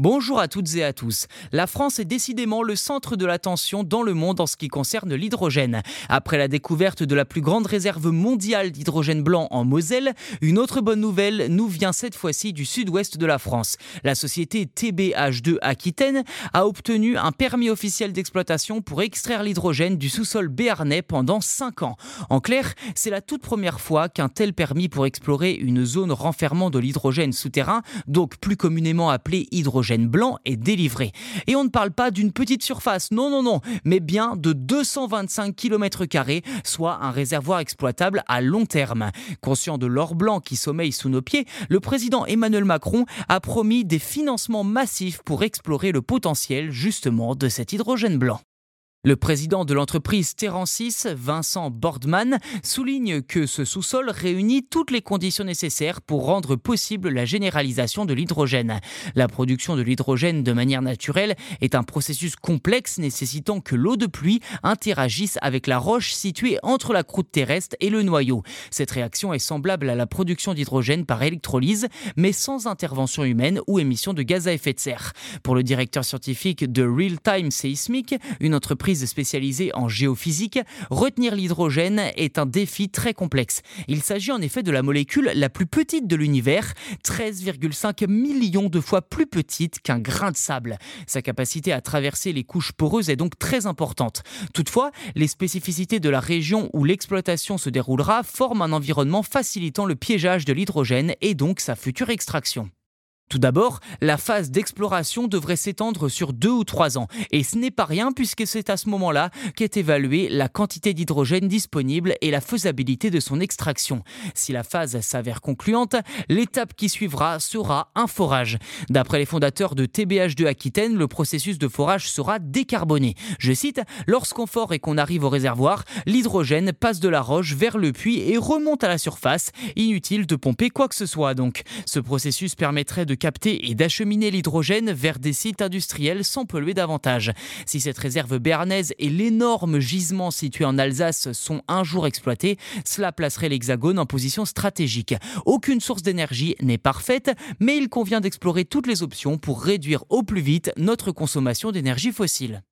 Bonjour à toutes et à tous. La France est décidément le centre de l'attention dans le monde en ce qui concerne l'hydrogène. Après la découverte de la plus grande réserve mondiale d'hydrogène blanc en Moselle, une autre bonne nouvelle nous vient cette fois-ci du sud-ouest de la France. La société TBH2 Aquitaine a obtenu un permis officiel d'exploitation pour extraire l'hydrogène du sous-sol béarnais pendant 5 ans. En clair, c'est la toute première fois qu'un tel permis pour explorer une zone renfermant de l'hydrogène souterrain, donc plus communément appelé hydrogène blanc est délivré. Et on ne parle pas d'une petite surface, non, non, non, mais bien de 225 km, soit un réservoir exploitable à long terme. Conscient de l'or blanc qui sommeille sous nos pieds, le président Emmanuel Macron a promis des financements massifs pour explorer le potentiel justement de cet hydrogène blanc. Le président de l'entreprise Terrancis, Vincent Bordman, souligne que ce sous-sol réunit toutes les conditions nécessaires pour rendre possible la généralisation de l'hydrogène. La production de l'hydrogène de manière naturelle est un processus complexe nécessitant que l'eau de pluie interagisse avec la roche située entre la croûte terrestre et le noyau. Cette réaction est semblable à la production d'hydrogène par électrolyse, mais sans intervention humaine ou émission de gaz à effet de serre. Pour le directeur scientifique de Real Time Seismic, une entreprise spécialisée en géophysique, retenir l'hydrogène est un défi très complexe. Il s'agit en effet de la molécule la plus petite de l'univers, 13,5 millions de fois plus petite qu'un grain de sable. Sa capacité à traverser les couches poreuses est donc très importante. Toutefois, les spécificités de la région où l'exploitation se déroulera forment un environnement facilitant le piégeage de l'hydrogène et donc sa future extraction. Tout d'abord, la phase d'exploration devrait s'étendre sur deux ou trois ans. Et ce n'est pas rien puisque c'est à ce moment-là qu'est évaluée la quantité d'hydrogène disponible et la faisabilité de son extraction. Si la phase s'avère concluante, l'étape qui suivra sera un forage. D'après les fondateurs de TBH2 Aquitaine, le processus de forage sera décarboné. Je cite, lorsqu'on fore et qu'on arrive au réservoir, l'hydrogène passe de la roche vers le puits et remonte à la surface. Inutile de pomper quoi que ce soit donc. Ce processus permettrait de capter et d'acheminer l'hydrogène vers des sites industriels sans polluer davantage. Si cette réserve béarnaise et l'énorme gisement situé en Alsace sont un jour exploités, cela placerait l'Hexagone en position stratégique. Aucune source d'énergie n'est parfaite, mais il convient d'explorer toutes les options pour réduire au plus vite notre consommation d'énergie fossile.